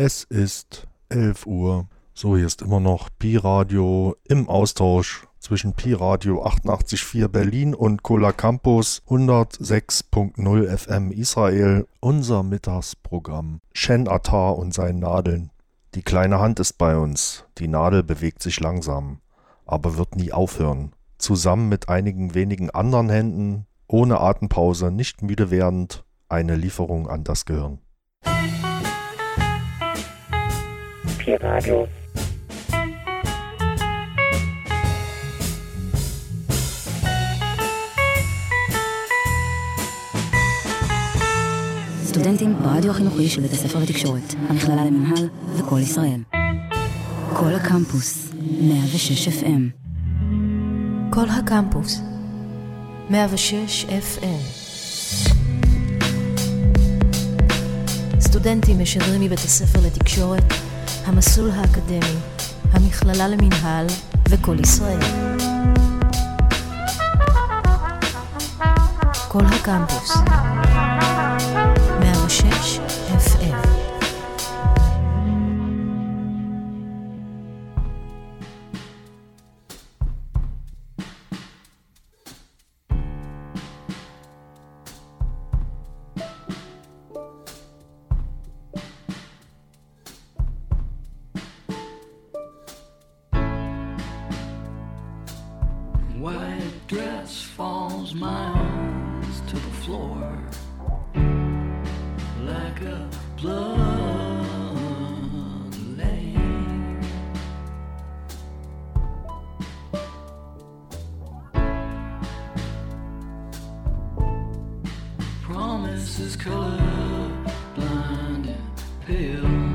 Es ist 11 Uhr. So, hier ist immer noch Pi-Radio im Austausch zwischen Pi-Radio 88.4 Berlin und Cola Campus 106.0 FM Israel. Unser Mittagsprogramm. Shen Attar und seinen Nadeln. Die kleine Hand ist bei uns. Die Nadel bewegt sich langsam, aber wird nie aufhören. Zusammen mit einigen wenigen anderen Händen, ohne Atempause, nicht müde werdend, eine Lieferung an das Gehirn. Pi-Radio. סטודנטים ברדיו החינוכי של בית הספר לתקשורת, המכללה למינהל וכל ישראל. כל הקמפוס, 106 FM. כל הקמפוס, 106 FM. סטודנטים משדרים מבית הספר לתקשורת, המסלול האקדמי, המכללה למינהל וכל ישראל. כל הקמפוס, is color blind and pale.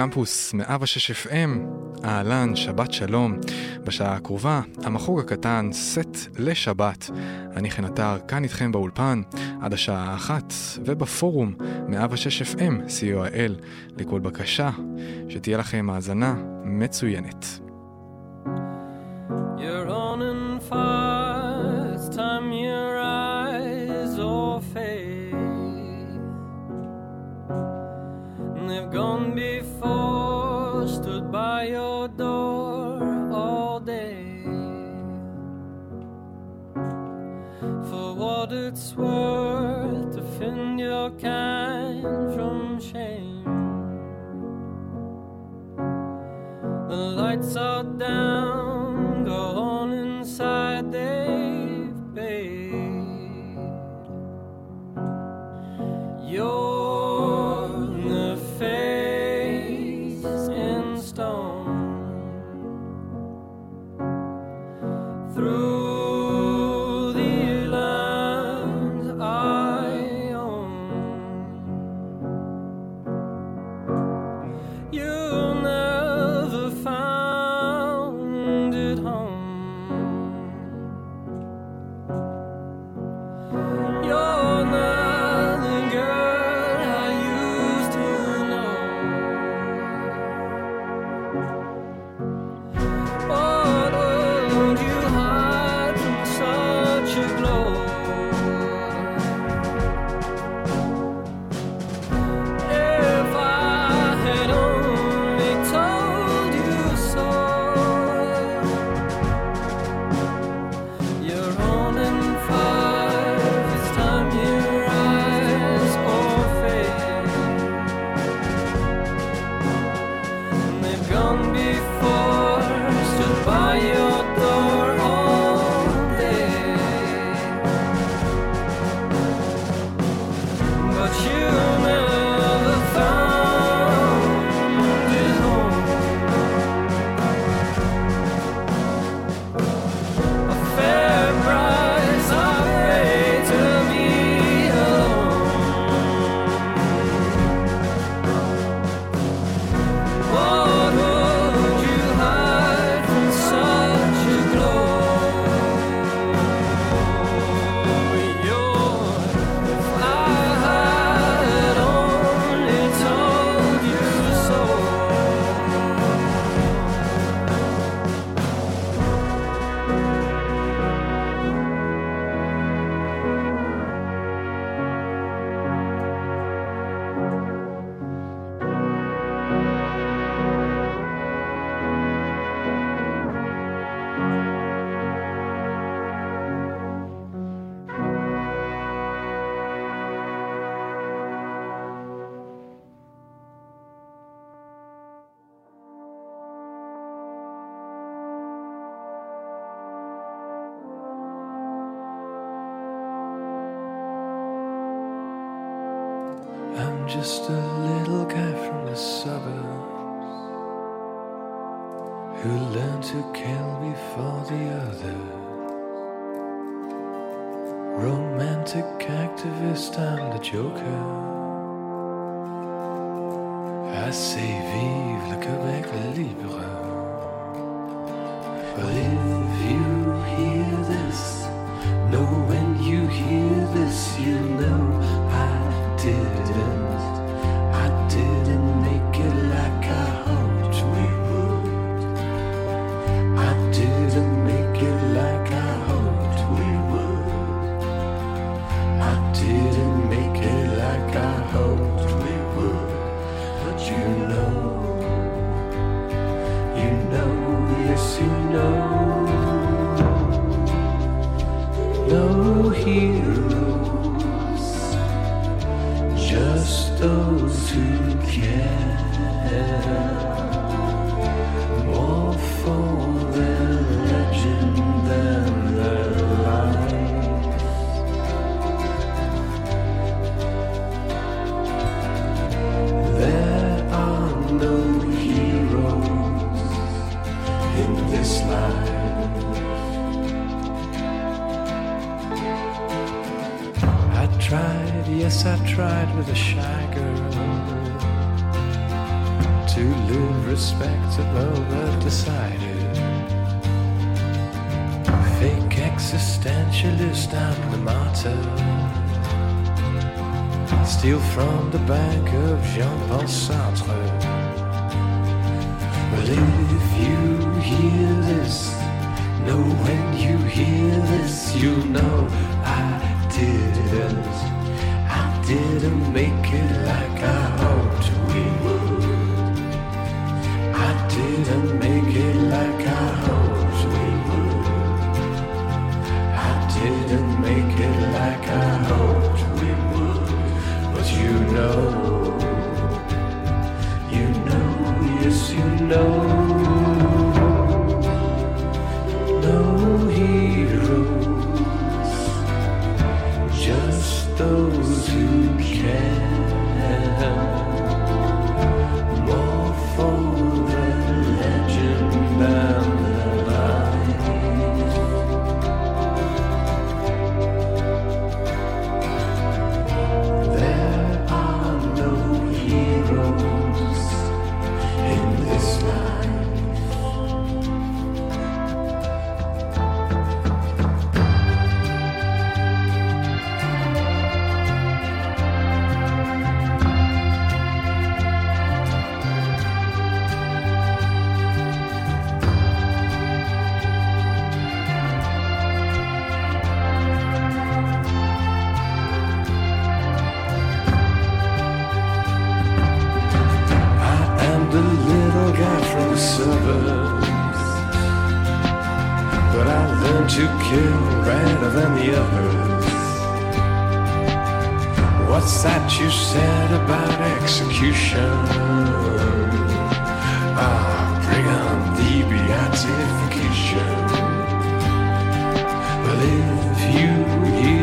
קמפוס 106 FM, אהלן, שבת שלום. בשעה הקרובה, המחוג הקטן, סט לשבת. אני חן עטר, כאן איתכם באולפן, עד השעה האחת, ובפורום 106 FM, co.il, לכל בקשה, שתהיה לכם האזנה מצוינת. down. just a little guy from the suburbs who learned to kill before the others. Romantic activist, I'm the joker. Assez vive le Québec libre. But if you hear this, know when you hear this, you know. it well decided. Fake existentialist, I'm the martyr. Steal from the bank of Jean-Paul Sartre. Well, if you hear this, know when you hear this, you know I didn't. I didn't make it like I like I hoped we would. But you know, you know, yes, you know. What's that you said about execution? Ah, bring on the beatification. Well, if you hear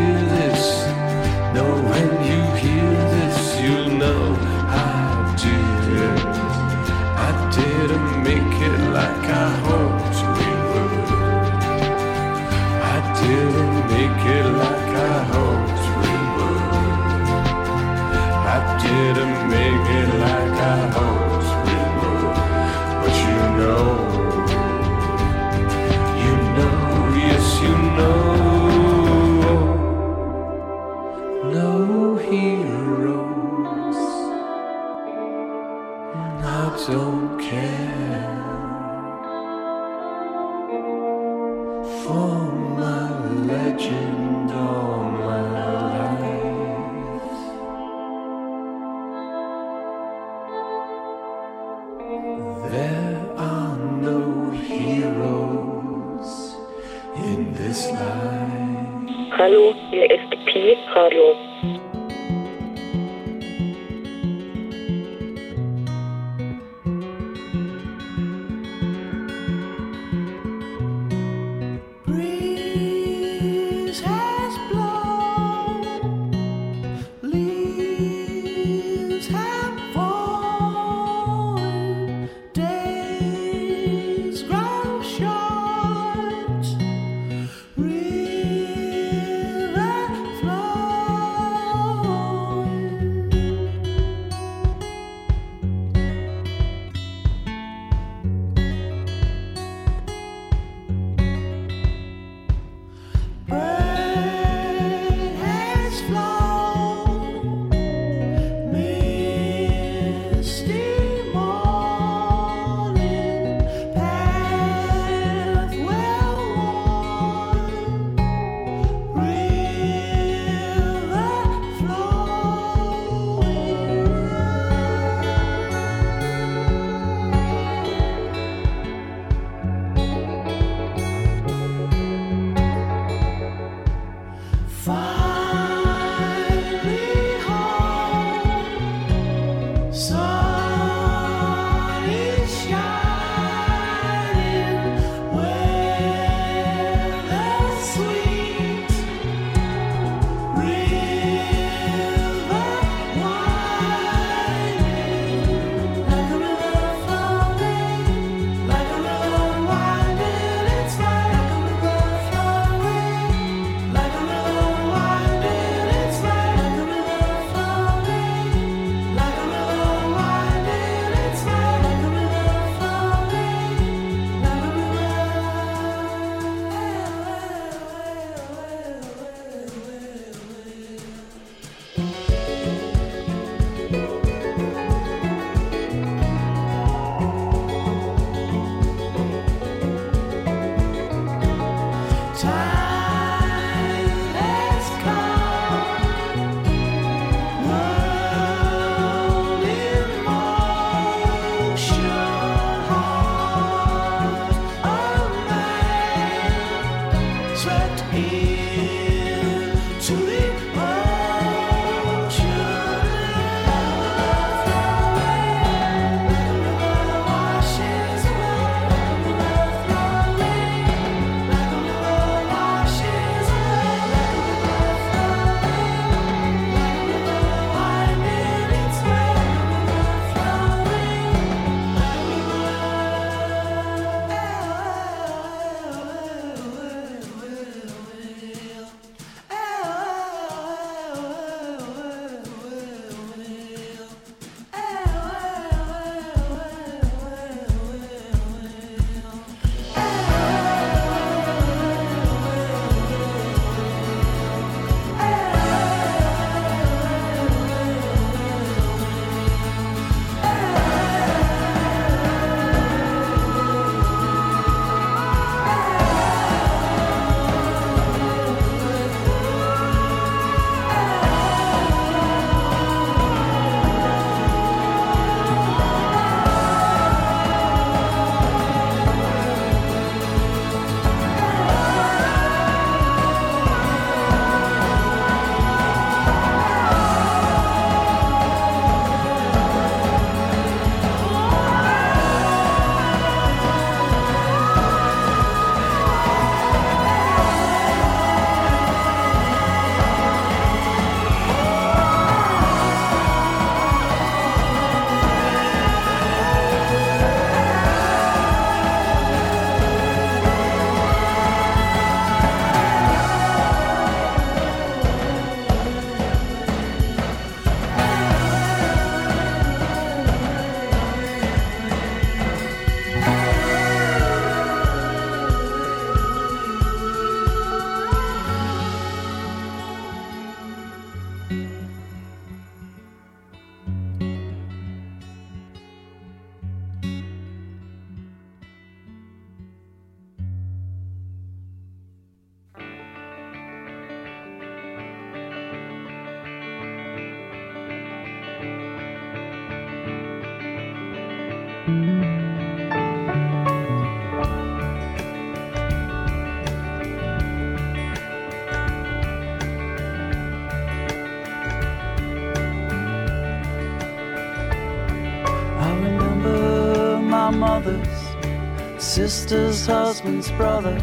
sister's husband's brother.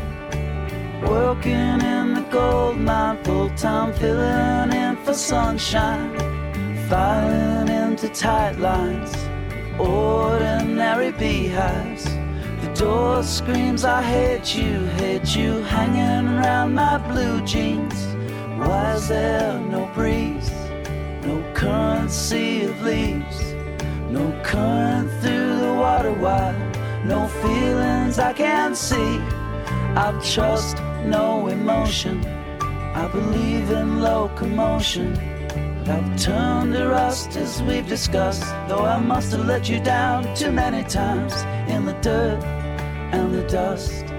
Working in the gold mine full time, filling in for sunshine, filing into tight lines, ordinary beehives. The door screams, I hate you, hate you, hanging around my blue jeans. Why is there no breeze, no currency of leaves, no current through the water wide, no feelings I can't see. I trust no emotion. I believe in locomotion. I've turned to rust as we've discussed. Though I must have let you down too many times in the dirt and the dust.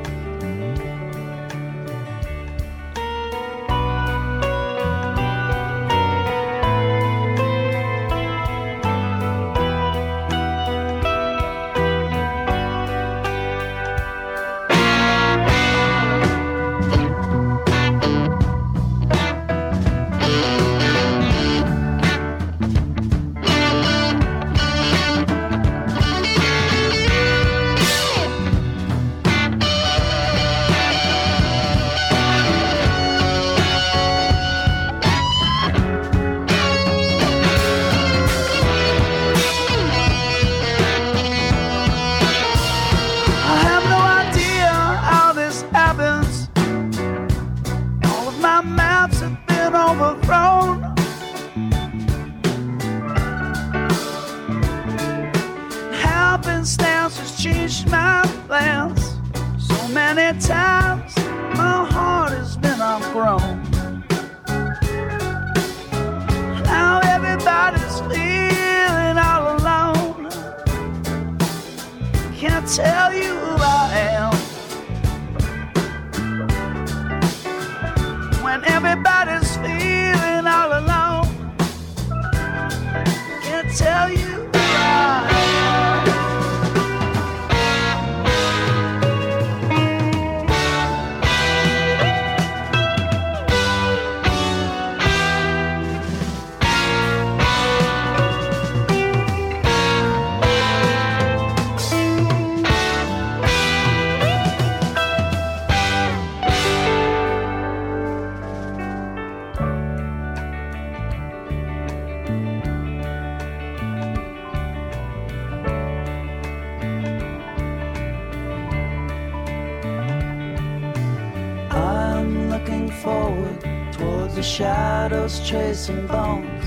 Tracing bones.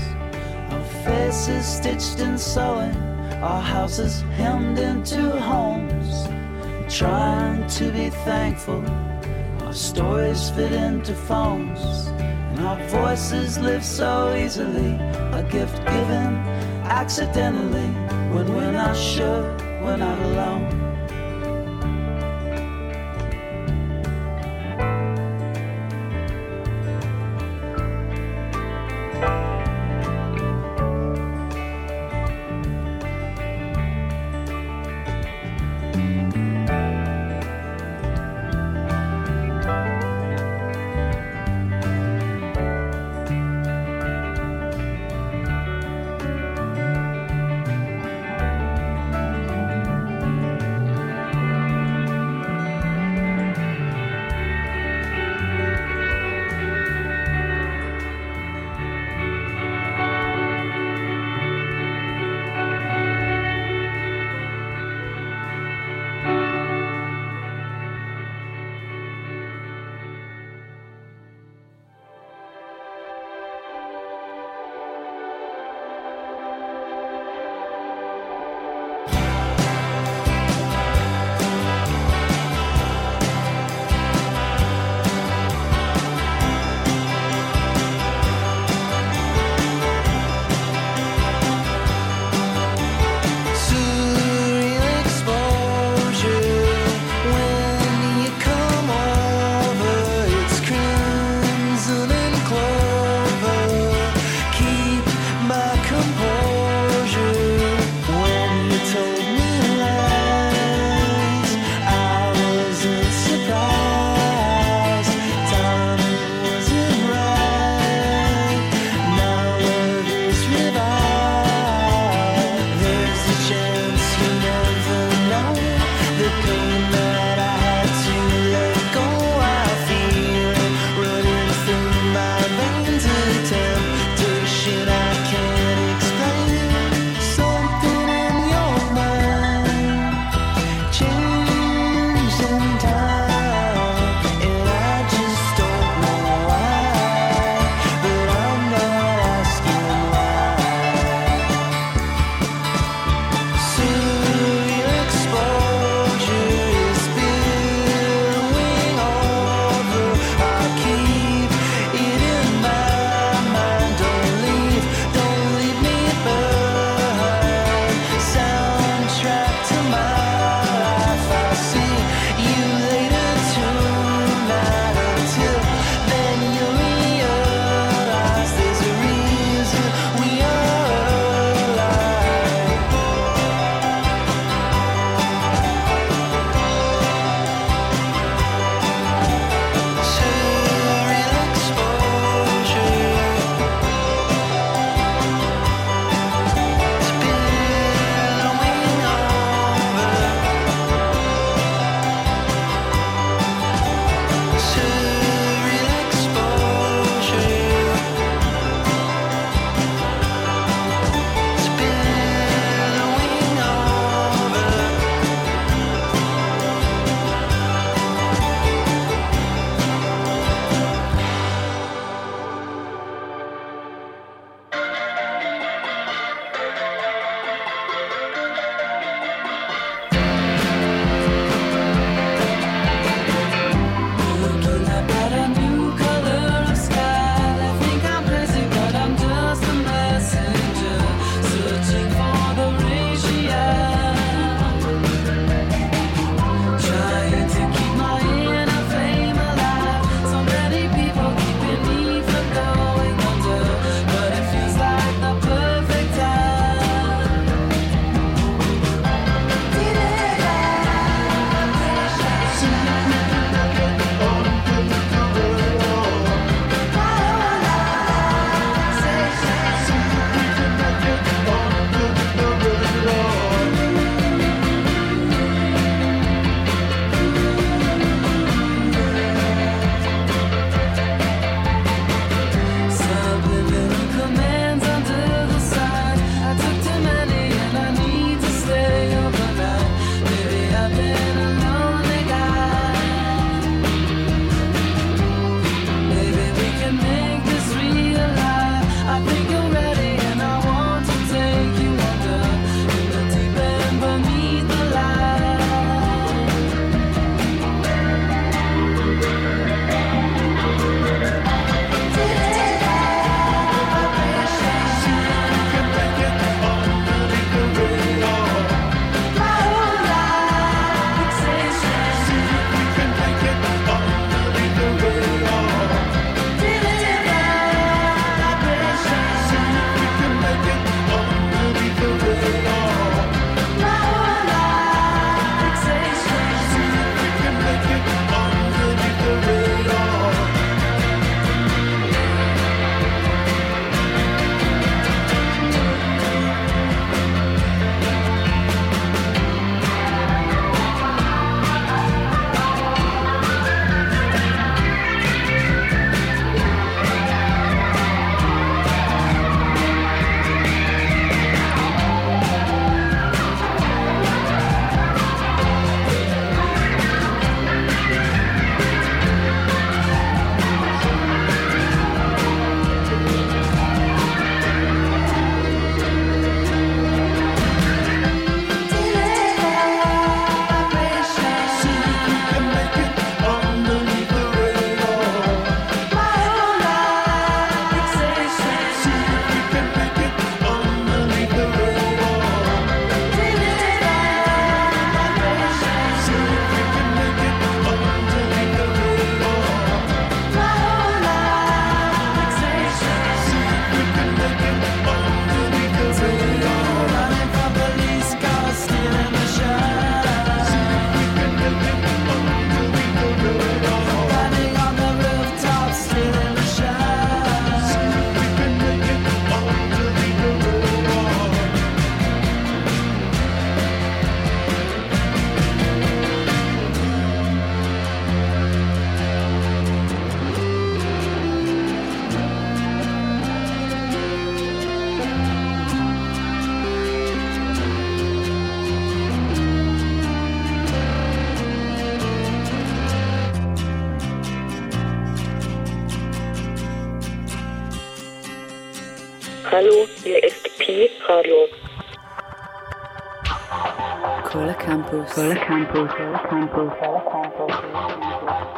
Our faces stitched and sewing, our houses hemmed into homes. Trying to be thankful, our stories fit into phones. And our voices live so easily, a gift given accidentally. When we're not sure, we're not alone.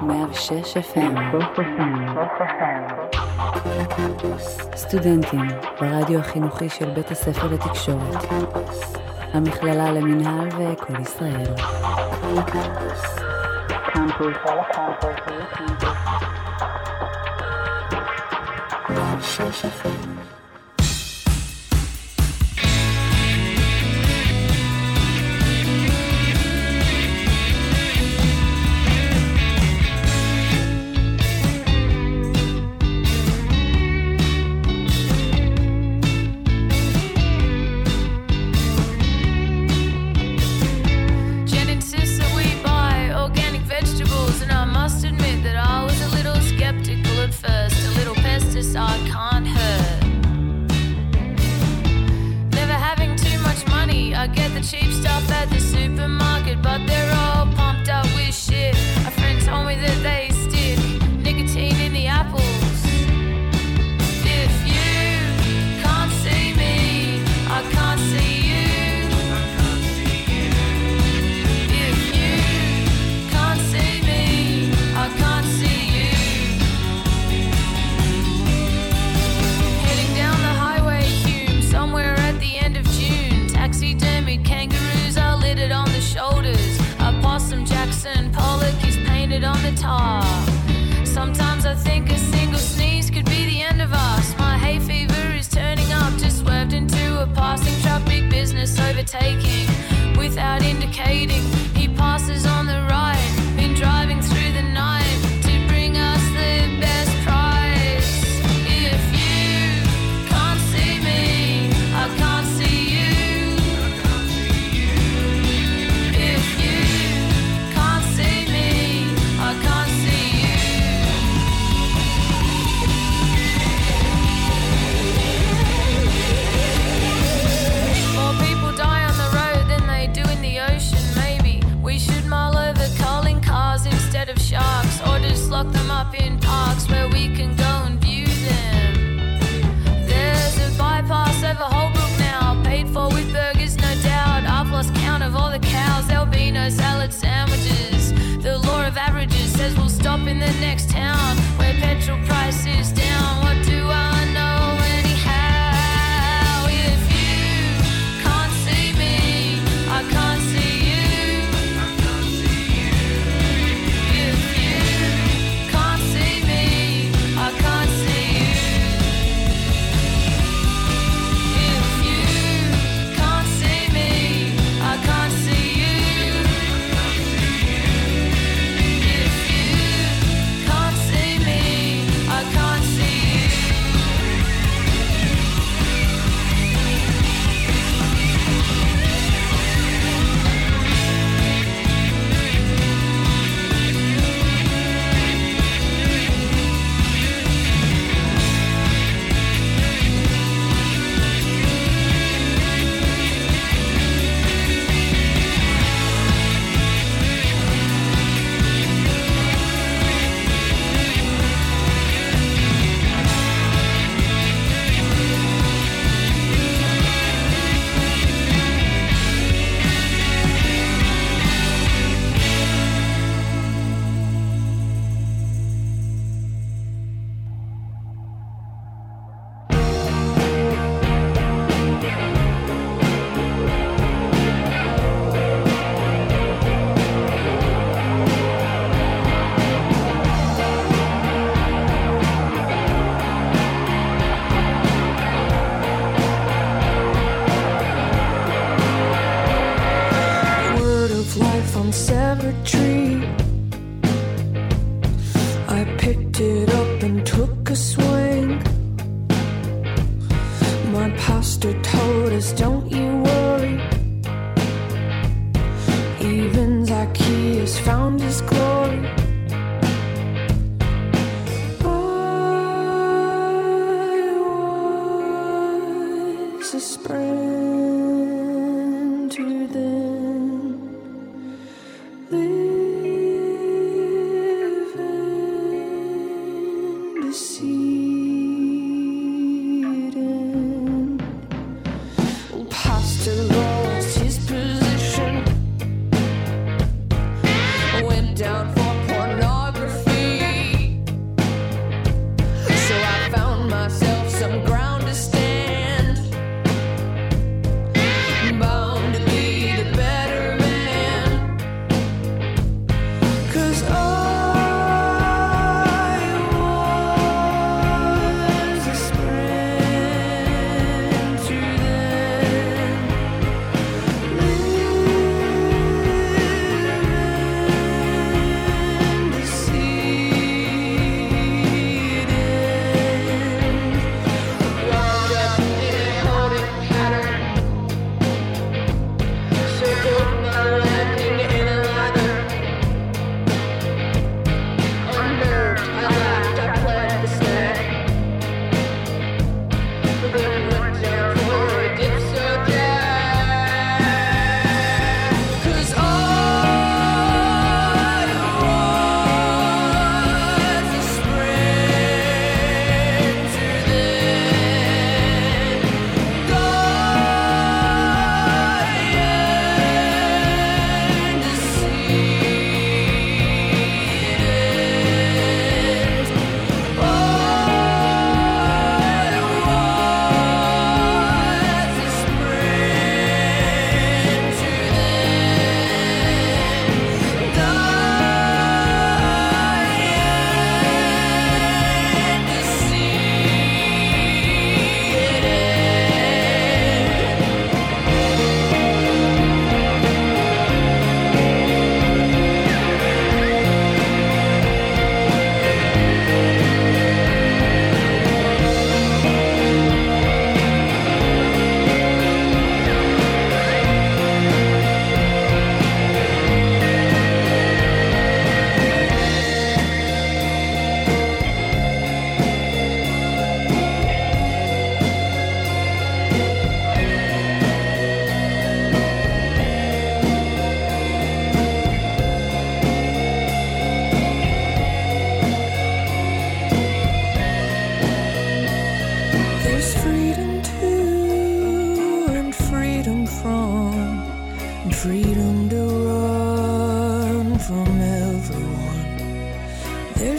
106 FM, סטודנטים ברדיו החינוכי של בית הספר לתקשורת, המכללה למינהל וקול ישראל. קמפוס, 106 FM cheap stuff at the supermarket, but there taking without indicating.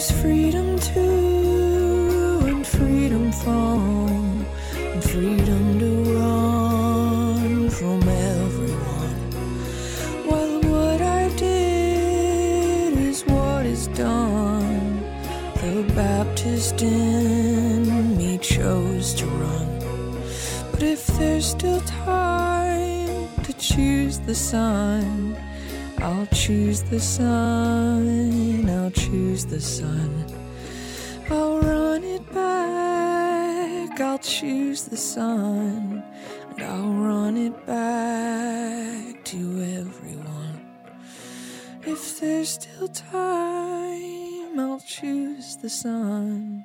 There's freedom to and freedom from, and freedom to run from everyone. Well, what I did is what is done. The Baptist in me chose to run. But if there's still time to choose the sun, I'll choose the sun, I'll choose the sun. I'll run it back, I'll choose the sun, and I'll run it back to everyone. If there's still time, I'll choose the sun.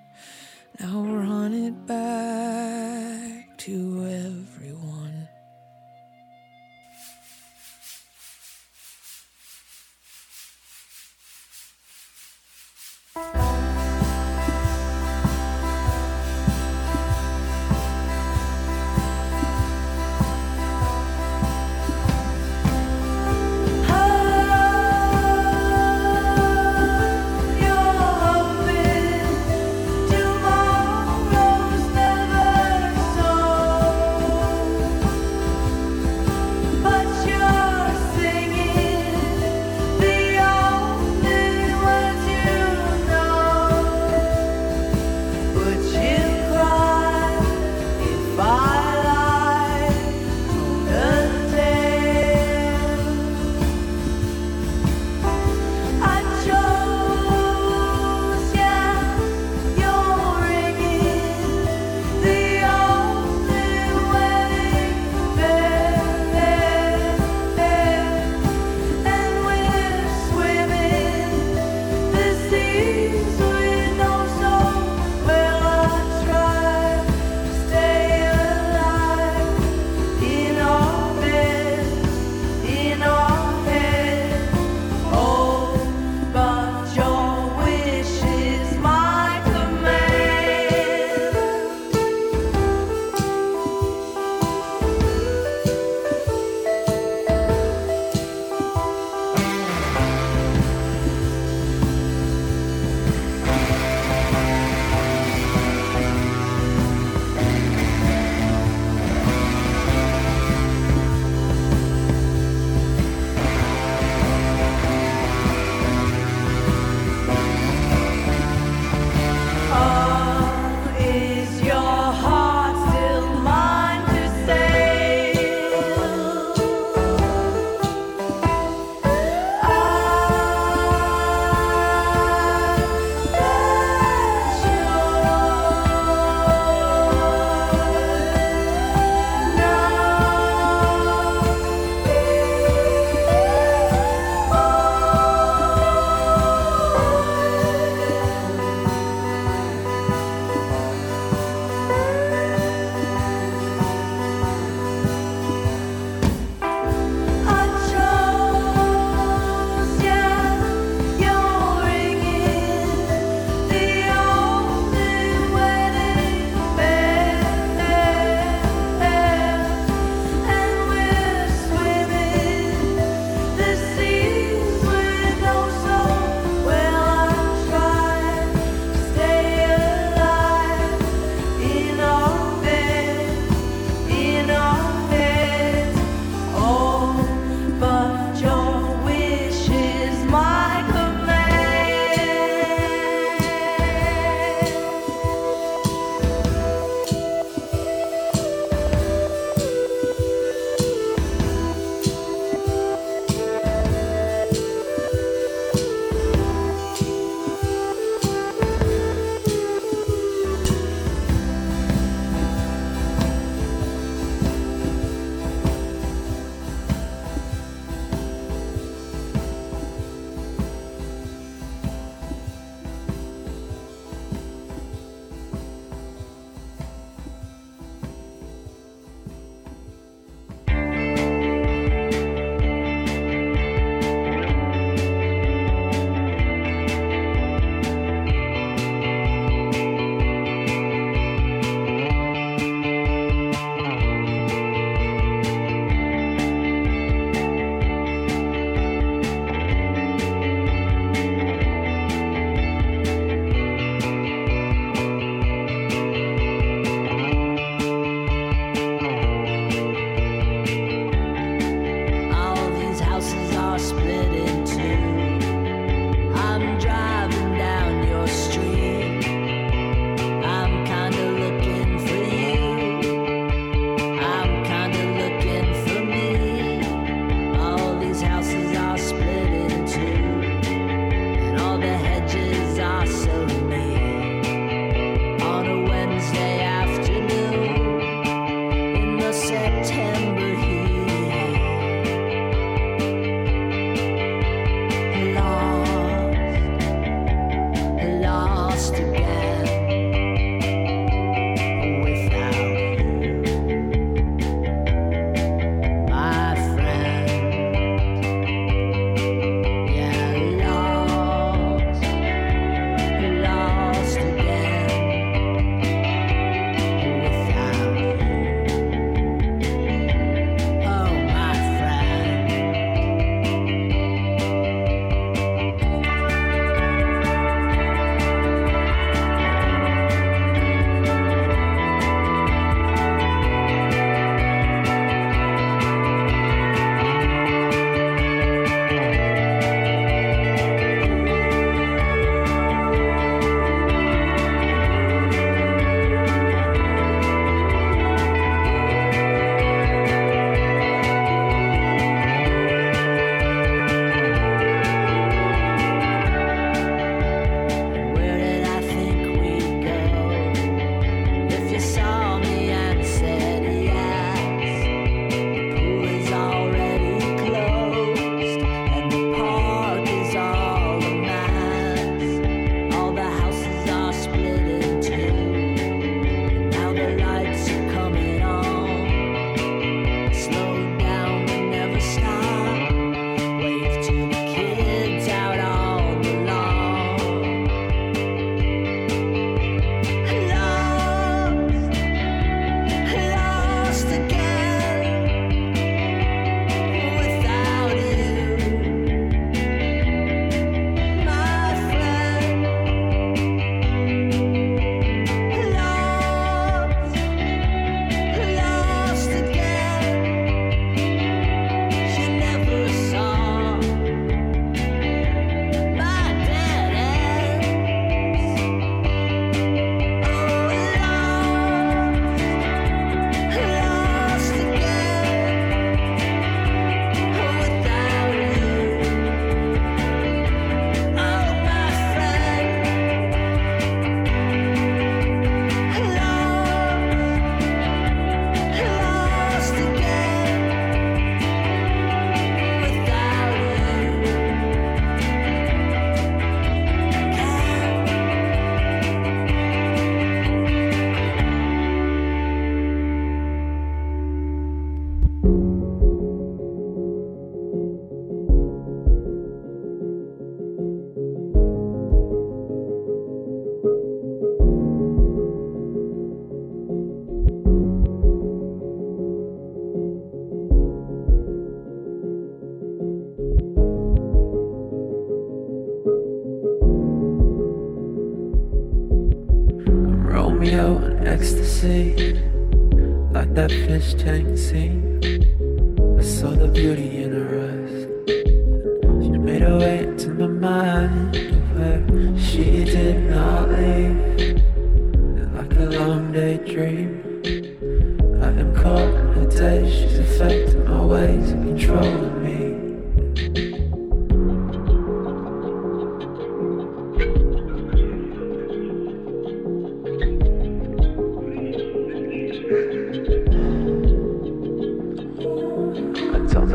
I'll run it back to everyone.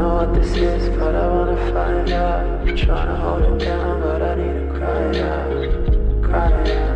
know what this is, but I wanna find out. I'm trying to hold it down, but I need to cry out. Cry out.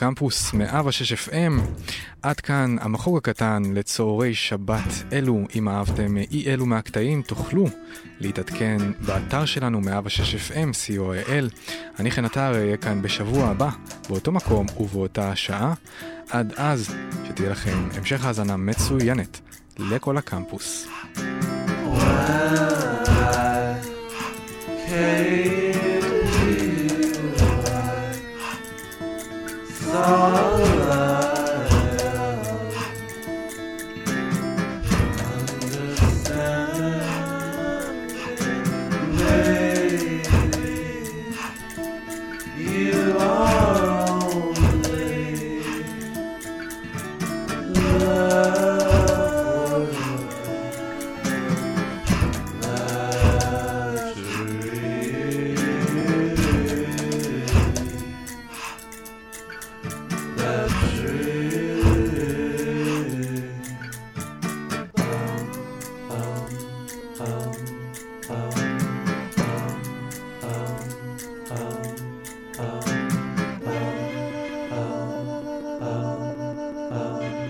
הקמפוס 106 FM. עד כאן המחוג הקטן לצהרי שבת אלו. אם אהבתם אי אלו מהקטעים, תוכלו להתעדכן באתר שלנו 106 FM, co.il. אני חן עטר אהיה כאן בשבוע הבא, באותו מקום ובאותה שעה. עד אז, שתהיה לכם המשך האזנה מצוינת לכל הקמפוס. Wow. Hey. Oh. love.